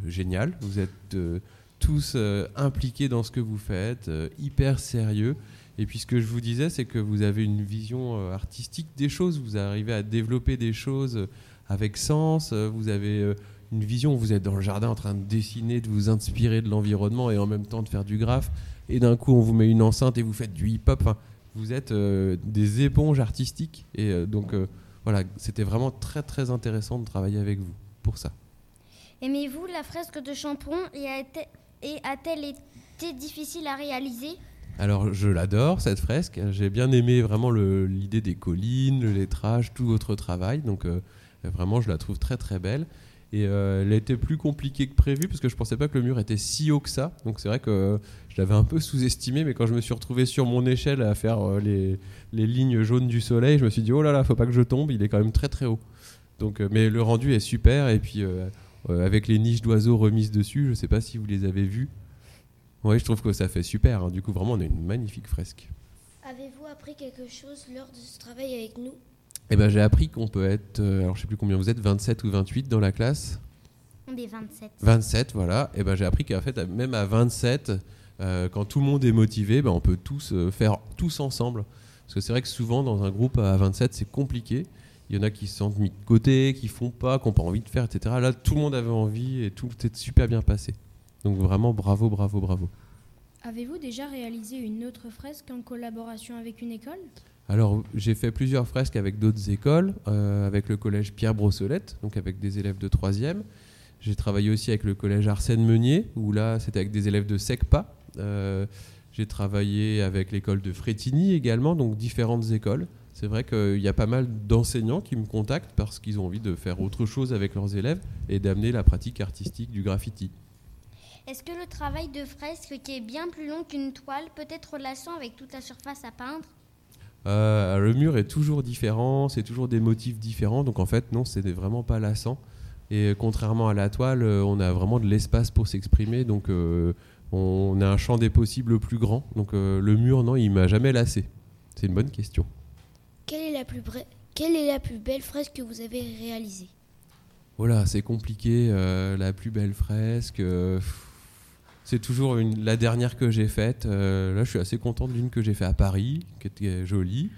génial, vous êtes tous impliqués dans ce que vous faites, hyper sérieux. Et puis ce que je vous disais, c'est que vous avez une vision euh, artistique des choses, vous arrivez à développer des choses euh, avec sens, euh, vous avez une vision, vous êtes dans le jardin en train de dessiner, de vous inspirer de l'environnement et en même temps de faire du graphe, et d'un coup on vous met une enceinte et vous faites du hip-hop, vous êtes des éponges artistiques, et donc voilà, c'était vraiment très très intéressant de travailler avec vous pour ça.
Aimez-vous la fresque de Champron et a-t-elle été difficile à réaliser?
Alors je l'adore cette fresque. J'ai bien aimé vraiment l'idée des collines, le lettrage, tout votre travail. Donc euh, vraiment je la trouve très très belle. Et euh, elle été plus compliquée que prévu parce que je pensais pas que le mur était si haut que ça. Donc c'est vrai que je l'avais un peu sous-estimé, mais quand je me suis retrouvé sur mon échelle à faire euh, les, lignes jaunes du soleil, je me suis dit oh là là, faut pas que je tombe. Il est quand même très très haut. Donc, mais le rendu est super. Et puis avec les niches d'oiseaux remises dessus, je sais pas si vous les avez vues. Oui, je trouve que ça fait super. Hein. Du coup, vraiment, on a une magnifique fresque.
Avez-vous appris quelque chose lors de ce travail avec nous?
Eh ben, J'ai appris qu'on peut être, euh, alors je sais plus combien vous êtes, 27 ou 28 dans la classe?
On est 27.
27, voilà. Et eh ben, j'ai appris qu'en fait, même à 27, euh, quand tout le monde est motivé, ben, on peut tous euh, faire tous ensemble. Parce que c'est vrai que souvent, dans un groupe à 27, c'est compliqué. Il y en a qui se sentent mis de côté, qui font pas, qui n'ont pas envie de faire, etc. Là, tout le monde avait envie et tout était super bien passé. Donc vraiment bravo, bravo, bravo.
Avez-vous déjà réalisé une autre fresque en collaboration avec une école?
Alors, j'ai fait plusieurs fresques avec d'autres écoles, euh, avec le collège Pierre Brossolette, donc avec des élèves de 3e. J'ai travaillé aussi avec le collège Arsène Meunier, où là, c'était avec des élèves de SECPA. Euh, j'ai travaillé avec l'école de Frétigny également, donc différentes écoles. C'est vrai qu'il y a pas mal d'enseignants qui me contactent parce qu'ils ont envie de faire autre chose avec leurs élèves et d'amener la pratique artistique du graffiti.
Est-ce que le travail de fresque, qui est bien plus long qu'une toile, peut être lassant avec toute la surface à peindre?
Euh, Le mur est toujours différent, c'est toujours des motifs différents, donc en fait, non, c'est vraiment pas lassant. Et contrairement à la toile, euh, on a vraiment de l'espace pour s'exprimer, donc euh, on a un champ des possibles plus grand. Donc le mur, non, il m'a jamais lassé. C'est une bonne question.
Quelle est la plus, Quelle est la plus belle fresque que vous avez réalisée?
Voilà, oh c'est compliqué. la plus belle fresque. C'est toujours la dernière que j'ai faite. là, je suis assez content d'une que j'ai faite à Paris, qui était jolie.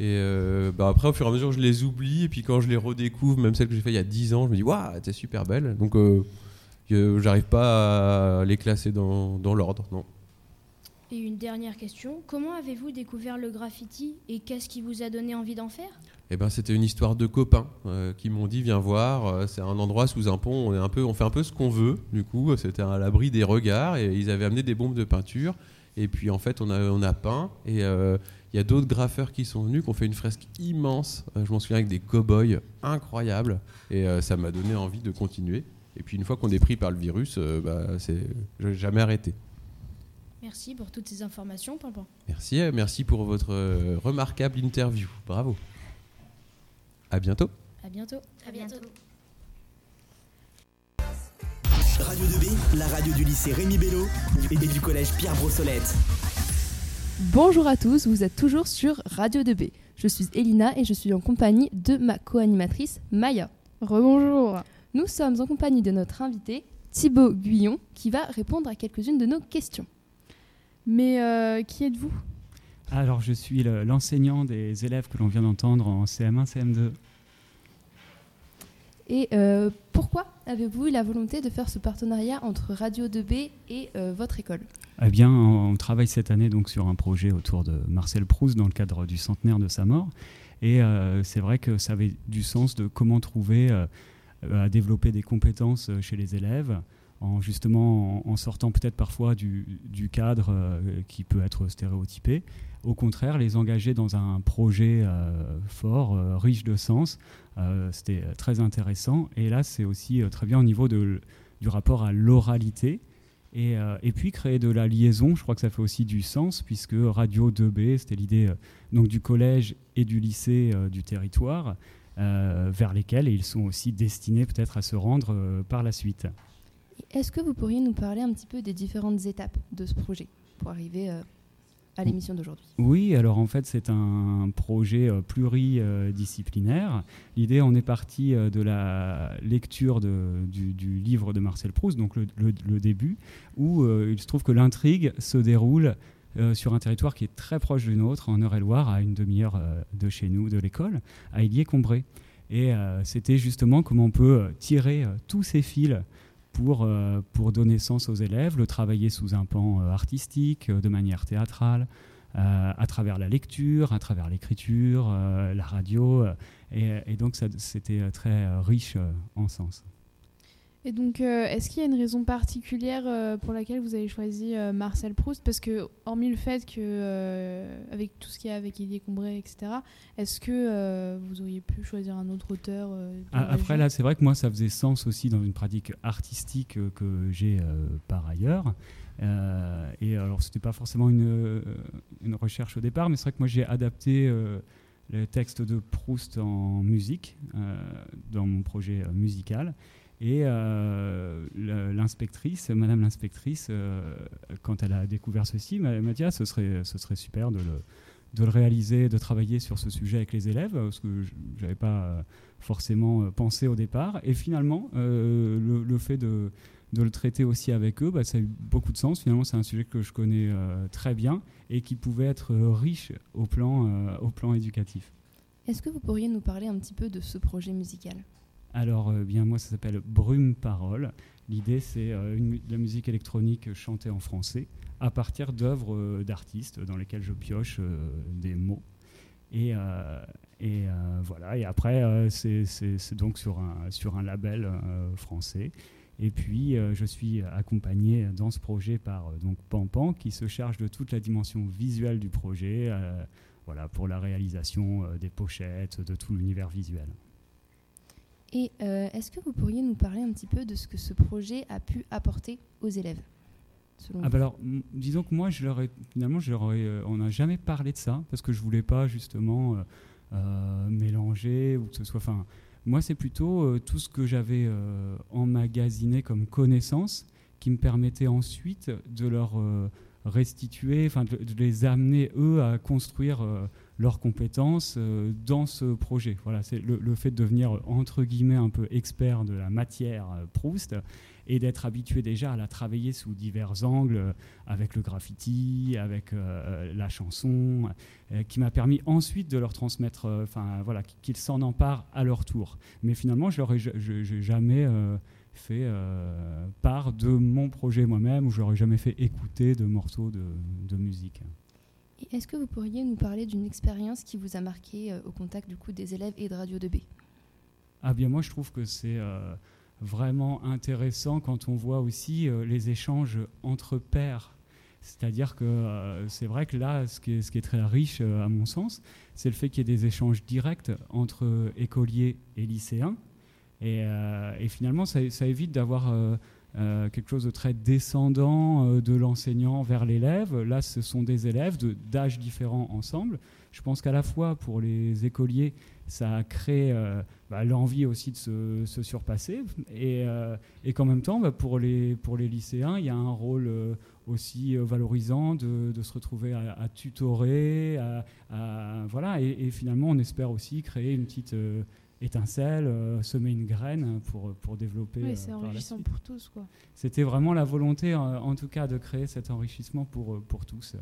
Et euh, bah après, au fur et à mesure, je les oublie. Et puis quand je les redécouvre, même celles que j'ai fait il y a 10 ans, je me dis, waouh, t'es super belle. Donc, euh, j'arrive pas à les classer dans, dans l'ordre, non.
Et une dernière question, comment avez-vous découvert le graffiti et qu'est-ce qui vous a donné envie d'en faire?
Eh ben, c'était une histoire de copains euh, qui m'ont dit viens voir, c'est un endroit sous un pont, on, est un peu, on fait un peu ce qu'on veut. Du coup, c'était à l'abri des regards et ils avaient amené des bombes de peinture. Et puis en fait, on a, on a peint et il y a d'autres graffeurs qui sont venus, qui ont fait une fresque immense. Euh, je m'en souviens avec des cow-boys incroyables. Et euh, ça m'a donné envie de continuer. Et puis une fois qu'on est pris par le virus, euh, bah, c'est jamais arrêté.
Merci pour toutes ces informations, Pampan.
Merci, merci pour votre remarquable interview. Bravo. À bientôt.
À bientôt.
À bientôt.
Radio 2B, la radio du lycée Rémi Bello et du collège Pierre Brossolette.
Bonjour à tous, vous êtes toujours sur Radio 2B. Je suis Elina et je suis en compagnie de ma co-animatrice Maya.
Rebonjour.
Nous sommes en compagnie de notre invité Thibaut Guyon qui va répondre à quelques-unes de nos questions. Mais euh, qui êtes-vous?
Alors je suis l'enseignant des élèves que l'on vient d'entendre en CM1, CM2.
Et euh, pourquoi avez-vous eu la volonté de faire ce partenariat entre Radio 2B et euh, votre école?
Eh bien, on travaille cette année donc sur un projet autour de Marcel Proust dans le cadre du centenaire de sa mort. Et euh, c'est vrai que ça avait du sens de comment trouver à développer des compétences chez les élèves, en justement en, sortant peut-être parfois du, cadre euh, qui peut être stéréotypé. Au contraire, les engager dans un projet fort, riche de sens, c'était très intéressant. Et là, c'est aussi très bien au niveau du rapport à l'oralité euh, et, puis créer de la liaison, je crois que ça fait aussi du sens, puisque Radio 2B, c'était l'idée euh, donc du collège et du lycée euh, du territoire, vers lesquels ils sont aussi destinés peut-être à se rendre par la suite.
Est-ce que vous pourriez nous parler un petit peu des différentes étapes de ce projet pour arriver à l'émission d'aujourd'hui?
Oui, alors en fait c'est un projet euh, pluridisciplinaire. L'idée, on est parti euh, de la lecture du, livre de Marcel Proust, donc le, début, où euh, il se trouve que l'intrigue se déroule sur un territoire qui est très proche du nôtre, en Eure-et-Loire, à une demi-heure de chez nous, de l'école, à Illier-Combré. Et c'était justement comment on peut tirer tous ces fils pour, euh, pour donner sens aux élèves, le travailler sous un pan euh, artistique, euh, de manière théâtrale, à travers la lecture, à travers l'écriture, la radio. Et, et donc c'était très riche en sens.
Et donc, euh, est-ce qu'il y a une raison particulière euh, pour laquelle vous avez choisi euh, Marcel Proust? Parce que, hormis le fait que, avec tout ce qu'il y a avec Élie Combray, etc., est-ce que vous auriez pu choisir un autre auteur
ah, Après, là, c'est vrai que moi, ça faisait sens aussi dans une pratique artistique que j'ai par ailleurs. et alors, c'était pas forcément une, une, recherche au départ, mais c'est vrai que moi, j'ai adapté le texte de Proust en musique dans mon projet musical. Et euh, l'inspectrice, Madame l'inspectrice, euh, quand elle a découvert ceci, m'a dit ah, ce, serait, ce serait super de le, réaliser, de travailler sur ce sujet avec les élèves, ce que je n'avais pas forcément pensé au départ. Et finalement, euh, le, fait de, de, le traiter aussi avec eux, bah, ça a eu beaucoup de sens. Finalement, c'est un sujet que je connais très bien et qui pouvait être riche au plan, au plan éducatif.
Est-ce que vous pourriez nous parler un petit peu de ce projet musical?
Alors, euh, bien moi, ça s'appelle Brume Parole. L'idée, c'est euh, de la musique électronique chantée en français à partir d'œuvres euh, d'artistes dans lesquelles je pioche des mots. Et, et voilà. Et après, c'est donc sur un, sur un label français. Et puis, je suis accompagné dans ce projet par donc Pampan, qui se charge de toute la dimension visuelle du projet, voilà, pour la réalisation des pochettes, de tout l'univers visuel.
Et euh, est-ce que vous pourriez nous parler un petit peu de ce que ce projet a pu apporter aux élèves
ah bah alors, disons que moi, finalement, euh, on n'a jamais parlé de ça parce que je voulais pas justement euh, mélanger ou que ce soit. Enfin, moi, c'est plutôt tout ce que j'avais emmagasiné comme connaissance qui me permettait ensuite de leur restituer, de, les amener eux à construire leurs compétences dans ce projet. Voilà, c'est le, fait de devenir entre guillemets un peu expert de la matière Proust et d'être habitué déjà à la travailler sous divers angles, euh, avec le graffiti, avec euh, la chanson, euh, qui m'a permis ensuite de leur transmettre, enfin voilà, qu'ils s'en emparent à leur tour. Mais finalement, je n'aurais jamais fait part de mon projet moi-même, ou je n'aurais jamais fait écouter de morceaux de musique.
Est-ce que vous pourriez nous parler d'une expérience qui vous a marqué au contact du coup des élèves et de Radio 2B
Ah bien moi je trouve que c'est vraiment intéressant quand on voit aussi euh, les échanges entre pairs. C'est-à-dire que euh, c'est vrai que là, ce qui est, très riche, euh, à mon sens, c'est le fait qu'il y ait des échanges directs entre écoliers et lycéens. Et, finalement, ça, évite d'avoir quelque chose de très descendant de l'enseignant vers l'élève. Là, ce sont des élèves d'âges différents ensemble. Je pense qu'à la fois pour les écoliers, ça a euh, bah, l'envie aussi de se, surpasser et, euh, et qu'en même temps, bah, pour, les, pour les lycéens, il y a un rôle euh, aussi valorisant de, se retrouver à, tutorer, à, voilà, et, finalement, on espère aussi créer une petite étincelle, semer une graine pour, pour développer.
Oui, c'est enrichissant pour tous.
C'était vraiment la volonté, en, tout cas, de créer cet enrichissement pour, pour tous.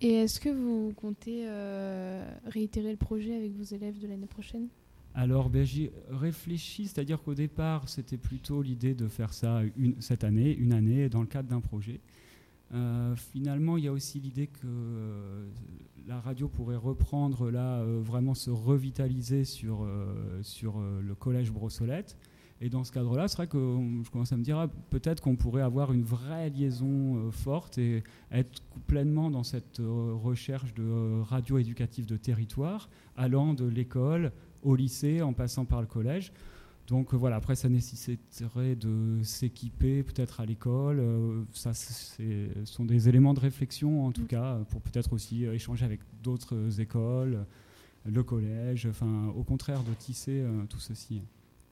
Et est-ce que vous comptez euh, réitérer le projet avec vos élèves de l'année prochaine?
Alors, ben, j'y réfléchis, c'est-à-dire qu'au départ, c'était plutôt l'idée de faire ça une, cette année, une année, dans le cadre d'un projet. Euh, finalement, il y a aussi l'idée que euh, la radio pourrait reprendre là, vraiment se revitaliser sur, sur le collège Brossolette. Et dans ce cadre-là, c'est vrai que je commence à me dire ah, peut-être qu'on pourrait avoir une vraie liaison euh, forte et être pleinement dans cette euh, recherche de euh, radio éducative de territoire, allant de l'école au lycée en passant par le collège. Donc voilà, après ça nécessiterait de s'équiper peut-être à l'école. ça, ce sont des éléments de réflexion en tout mm. cas pour peut-être aussi échanger avec d'autres écoles, le collège. Enfin, au contraire de tisser tout ceci.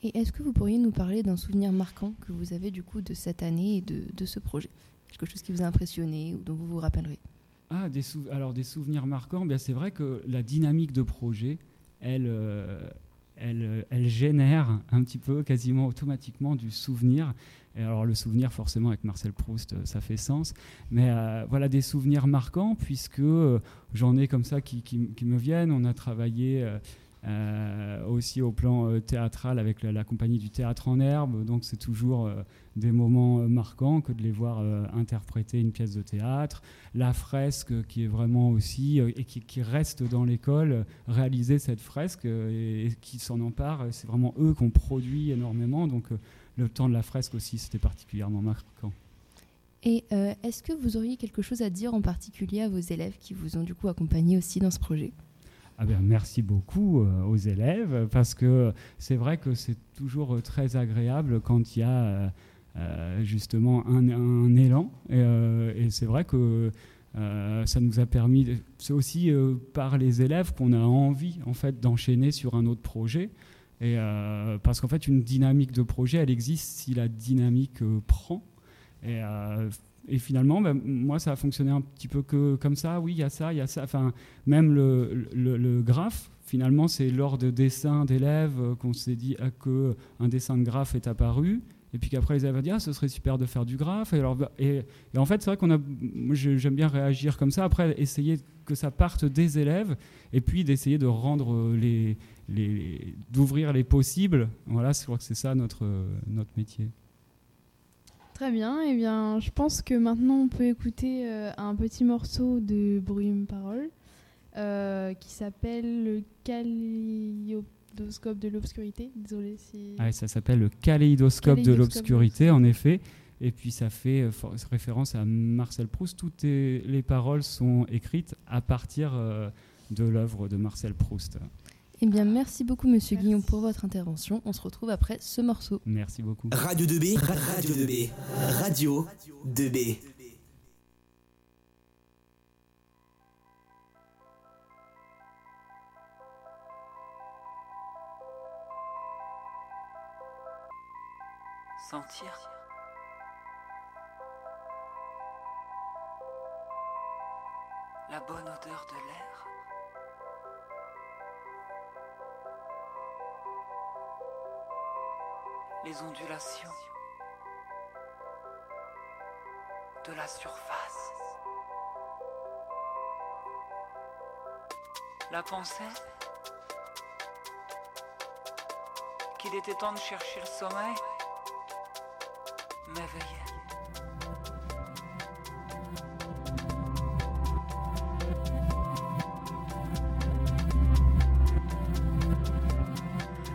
Et est-ce que vous pourriez nous parler d'un souvenir marquant que vous avez du coup de cette année et de, de ce projet? Quelque chose qui vous a impressionné ou dont vous vous rappellerez?
Ah, des alors des souvenirs marquants, bien c'est vrai que la dynamique de projet, elle, euh, elle, génère un petit peu, quasiment automatiquement, du souvenir. Et alors le souvenir, forcément, avec Marcel Proust, ça fait sens. Mais euh, voilà des souvenirs marquants, puisque euh, j'en ai comme ça qui, me viennent. On a travaillé euh, aussi au plan euh, théâtral avec la, compagnie du théâtre en herbe. Donc c'est toujours euh, des moments marquants que de les voir interpréter une pièce de théâtre. La fresque qui est vraiment aussi, et qui, reste dans l'école, réaliser cette fresque et, qui s'en empare, c'est vraiment eux qui ont produit énormément. Donc le temps de la fresque aussi, c'était particulièrement marquant.
Et est-ce que vous auriez quelque chose à dire en particulier à vos élèves qui vous ont du coup accompagné aussi dans ce projet?
Ah ben, merci beaucoup euh, aux élèves parce que c'est vrai que c'est toujours très agréable quand il y a euh, euh, justement un, élan. Et, c'est vrai que ça nous a permis c'est aussi par les élèves qu'on a envie en fait d'enchaîner sur un autre projet. Et parce qu'en fait une dynamique de projet elle existe si la dynamique prend et finalement, ben, moi, ça a fonctionné un petit peu que comme ça. Oui, il y a ça, il y a ça. Enfin, même le, le, graphe, finalement, c'est lors de dessins d'élèves euh, qu'on s'est dit ah, que dessin de graphe est apparu. Et puis qu'après, les élèves ont dit ah, ce serait super de faire du graphe. Et, alors, et, en fait, c'est vrai qu'on a. J'aime bien réagir comme ça. Après, essayer que ça parte des élèves et puis d'essayer de rendre les. les d'ouvrir les possibles. Voilà, je crois que c'est ça notre, notre métier.
Très bien, et eh bien je pense que maintenant on peut écouter euh, un petit morceau de Brume Parole euh, qui s'appelle le kaléidoscope de l'obscurité. Désolé si.
Ah, ça s'appelle le kaléidoscope, de l'obscurité, en effet. Et puis ça fait euh, référence à Marcel Proust. Toutes les paroles sont écrites à partir de l'œuvre de Marcel Proust.
Eh bien, merci beaucoup, Monsieur Guillaume, pour votre intervention. On se retrouve après ce morceau.
Merci beaucoup.
Radio 2B, Radio 2B, Radio 2B.
Sentir. la bonne odeur de l'air. Les ondulations de la surface. La pensée qu'il était temps de chercher le sommeil m'éveillait.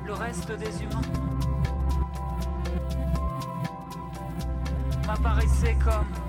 Le reste des humains m'apparaissait comme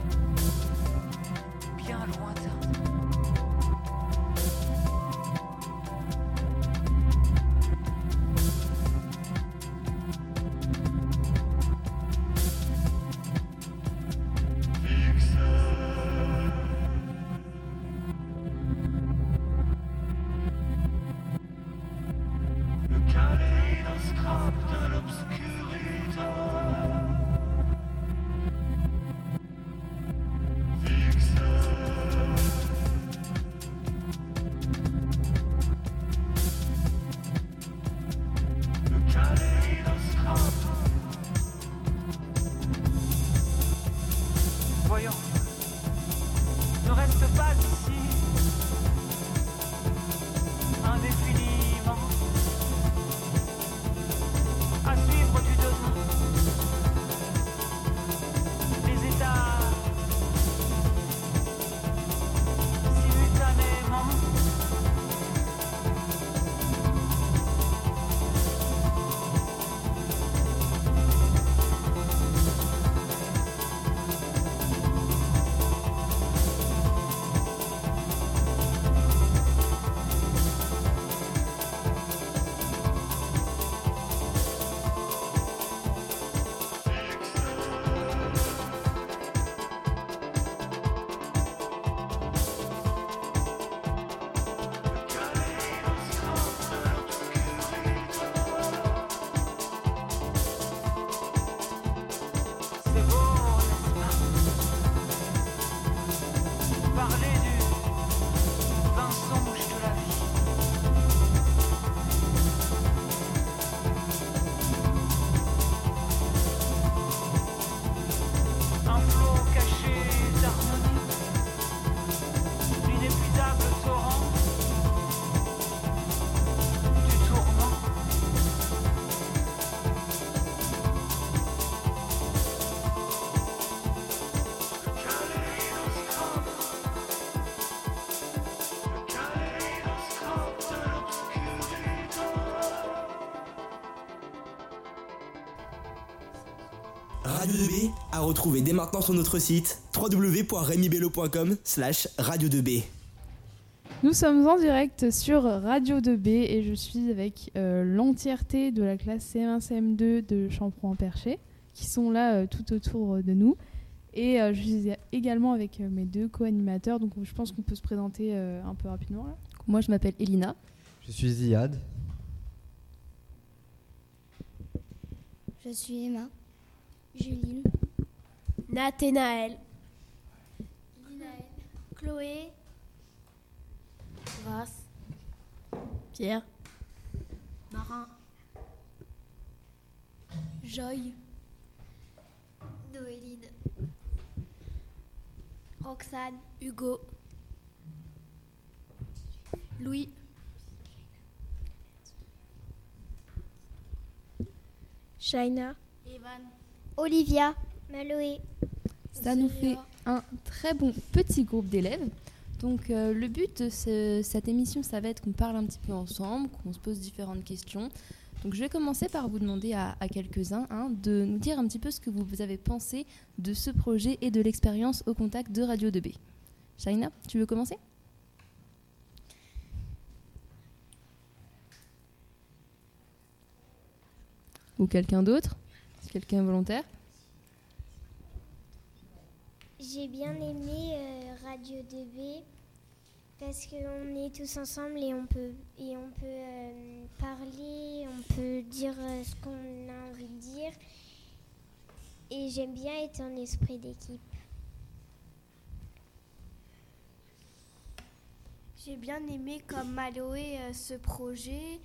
à
retrouver dès maintenant sur notre site www.remibello.com slash radio 2B.
Nous sommes en direct sur Radio 2B et je suis avec euh, l'entièreté de la classe CM1, CM2 de Champron-en-Perché qui sont là euh, tout autour de nous. Et euh, je suis également avec euh, mes deux co-animateurs, donc je pense qu'on peut se présenter euh, un peu rapidement. Là.
Moi, je m'appelle Elina.
Je suis Ziad.
Je suis Emma. Juline.
Nathénaël.
Chloé.
Grâce.
Pierre.
Marin.
Joy.
Noéline. Roxane.
Hugo. Louis.
Shaina.
Evan.
Olivia. Maloé.
Ça nous fait un très bon petit groupe d'élèves. Donc euh, le but de ce- cette émission, ça va être qu'on parle un petit peu ensemble, qu'on se pose différentes questions. Donc je vais commencer par vous demander à, à quelques-uns hein, de nous dire un petit peu ce que vous, vous avez pensé de ce projet et de l'expérience au contact de Radio 2B. Shaina, tu veux commencer? Ou quelqu'un d'autre? Quelqu'un volontaire?
J'ai bien aimé euh, Radio 2B parce qu'on est tous ensemble et on peut, et on peut euh, parler, on peut dire euh, ce qu'on a envie de dire. Et j'aime bien être en esprit d'équipe.
J'ai bien aimé comme Maloé ce projet.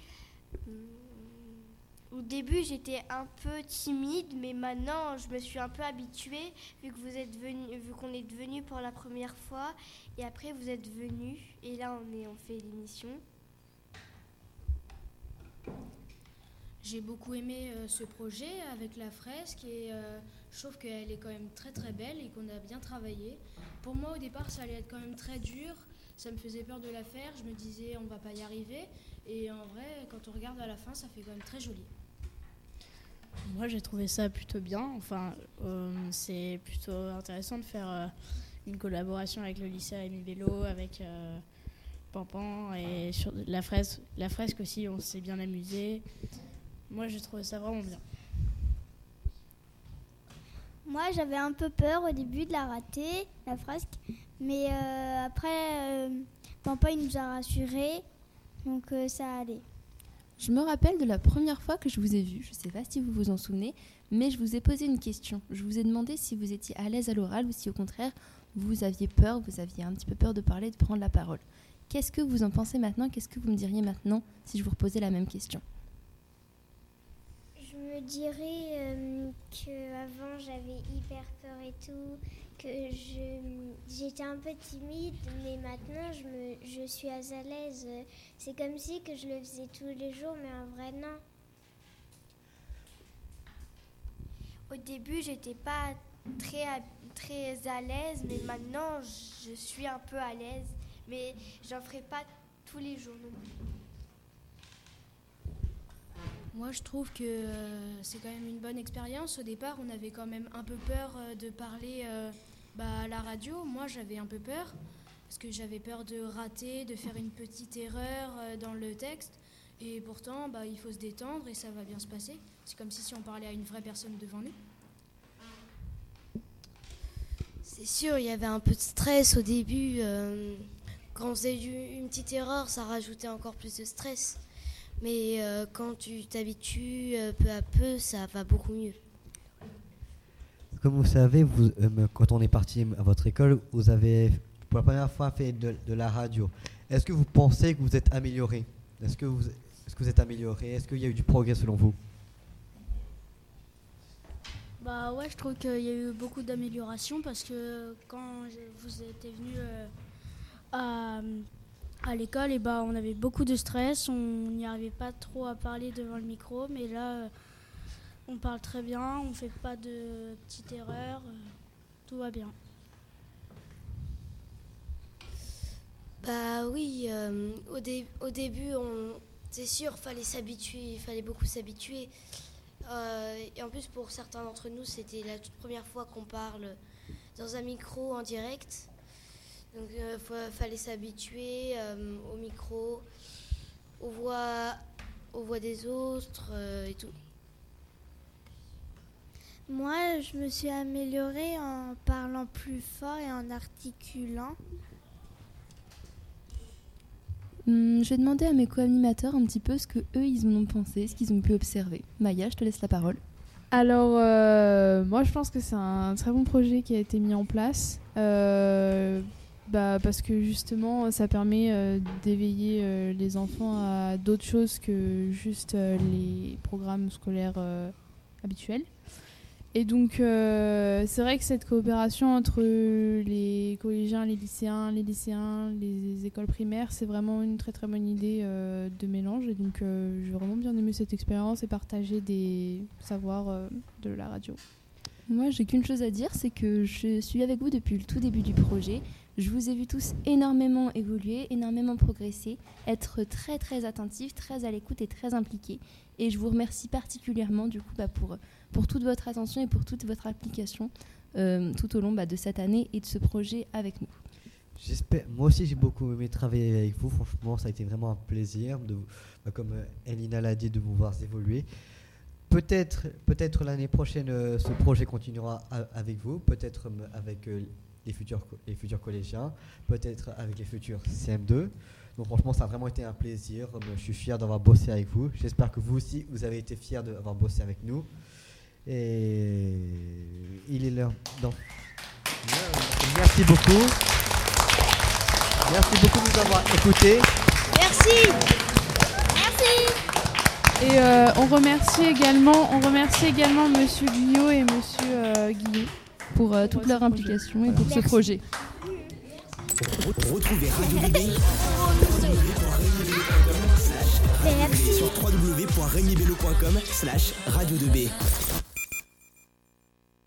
Au début, j'étais un peu timide, mais maintenant, je me suis un peu habituée vu qu'on est venu pour la première fois, et après vous êtes venu, et là on fait l'émission.
J'ai beaucoup aimé euh, ce projet avec la fresque et euh, je trouve qu'elle est quand même très très belle et qu'on a bien travaillé. Pour moi au départ ça allait être quand même très dur, ça me faisait peur de la faire, je me disais on va pas y arriver et en vrai quand on regarde à la fin ça fait quand même très joli.
Moi, j'ai trouvé ça plutôt bien. Enfin, euh, c'est plutôt intéressant de faire euh, une collaboration avec le lycée Rémi Bello, avec euh, Pampan et sur la fresque, la fresque aussi, on s'est bien amusé. Moi, j'ai trouvé ça vraiment bien.
Moi, j'avais un peu peur au début de la rater, la fresque. Mais euh, après, euh, Pampa, il nous a rassurés. Donc, ça allait.
Je me rappelle de la première fois que je vous ai vu, je ne sais pas si vous vous en souvenez, mais je vous ai posé une question. Je vous ai demandé si vous étiez à l'aise à l'oral ou si au contraire vous aviez peur, vous aviez un petit peu peur de parler, de prendre la parole. Qu'est-ce que vous en pensez maintenant? Qu'est-ce que vous me diriez maintenant si je vous reposais la même question?
Me dirais euh, que avant j'avais hyper peur et tout, que j'étais un peu timide, mais maintenant je me je suis à l'aise. C'est comme si que je le faisais tous les jours, mais en vrai non.
Au début, j'étais pas très, très à l'aise, mais maintenant, je suis un peu à l'aise. Mais j'en ferai pas tous les jours non plus.
Moi, je trouve que euh, c'est quand même une bonne expérience. Au départ, on avait quand même un peu peur euh, de parler euh, bah, à la radio. Moi, j'avais un peu peur parce que j'avais peur de rater, de faire une petite erreur dans le texte. Et pourtant, bah, il faut se détendre et ça va bien se passer. C'est comme si, si on parlait à une vraie personne devant nous.
C'est sûr, il y avait un peu de stress au début. quand on faisait une petite erreur, ça rajoutait encore plus de stress. Mais euh, quand tu t'habitues euh, peu à peu, ça va beaucoup mieux.
Comme vous savez, vous, euh, quand on est parti à votre école, vous avez pour la première fois fait de, de la radio. Est-ce que vous pensez que vous êtes amélioré? Est-ce que vous, est-ce que vous êtes amélioré? Est-ce qu'il y a eu du progrès selon vous?
Bah ouais, je trouve qu'il y a eu beaucoup d'améliorations parce que quand je- vous étiez venu euh, à, à l'école, et bah on avait beaucoup de stress, on n'y arrivait pas trop à parler devant le micro, mais là euh, on parle très bien, on fait pas de petites erreurs, euh, tout va bien.
Bah oui, euh, au, dé- au début, c'est sûr, fallait s'habituer, il fallait beaucoup s'habituer. Et en plus, pour certains d'entre nous, c'était la toute première fois qu'on parle dans un micro en direct. Donc, il fallait s'habituer euh, au micro, aux voix, aux voix des autres euh, et tout.
Moi, je me suis améliorée en parlant plus fort et en articulant.
Hum, Je vais demander à mes co-animateurs un petit peu ce que eux ils en ont pensé, ce qu'ils ont pu observer. Maya, je te laisse la parole.
Alors, euh, moi, je pense que c'est un très bon projet qui a été mis en place. Euh, bah, parce que justement, ça permet euh, d'éveiller euh, les enfants à d'autres choses que juste euh, les programmes scolaires habituels. Et donc, c'est vrai que cette coopération entre les collégiens, les lycéens, les lycéens, les écoles primaires, c'est vraiment une très très bonne idée de mélange. Et donc, j'ai vraiment bien aimé cette expérience et partager des savoirs de la radio.
Moi, j'ai qu'une chose à dire, c'est que je suis avec vous depuis le tout début du projet. Je vous ai vu tous énormément évoluer, énormément progresser, être très très attentifs, très à l'écoute et très impliqués. Et je vous remercie particulièrement du coup bah, pour, pour toute votre attention et pour toute votre application euh, tout au long bah, de cette année et de ce projet avec nous.
J'espère. Moi aussi, j'ai beaucoup aimé travailler avec vous. Franchement, ça a été vraiment un plaisir, bah, comme euh, Elina l'a dit, de vous voir évoluer. Peut-être, peut-être l'année prochaine, euh, ce projet continuera avec vous. Peut-être avec les futurs, les futurs collégiens. Peut-être avec les futurs CM2. Donc franchement, ça a vraiment été un plaisir. Euh, Je suis fier d'avoir bossé avec vous. J'espère que vous aussi, vous avez été fiers d'avoir bossé avec nous. Et il est l'heure. Merci beaucoup. Merci beaucoup de nous avoir écoutés.
Merci. Merci.
Et euh, on remercie également, on remercie également Monsieur Guillot et Monsieur euh, Guillot pour euh, toute leur implication et pour ce projet.
Retrouvez Radio Bébé sur www.remibello.com slash radio 2b.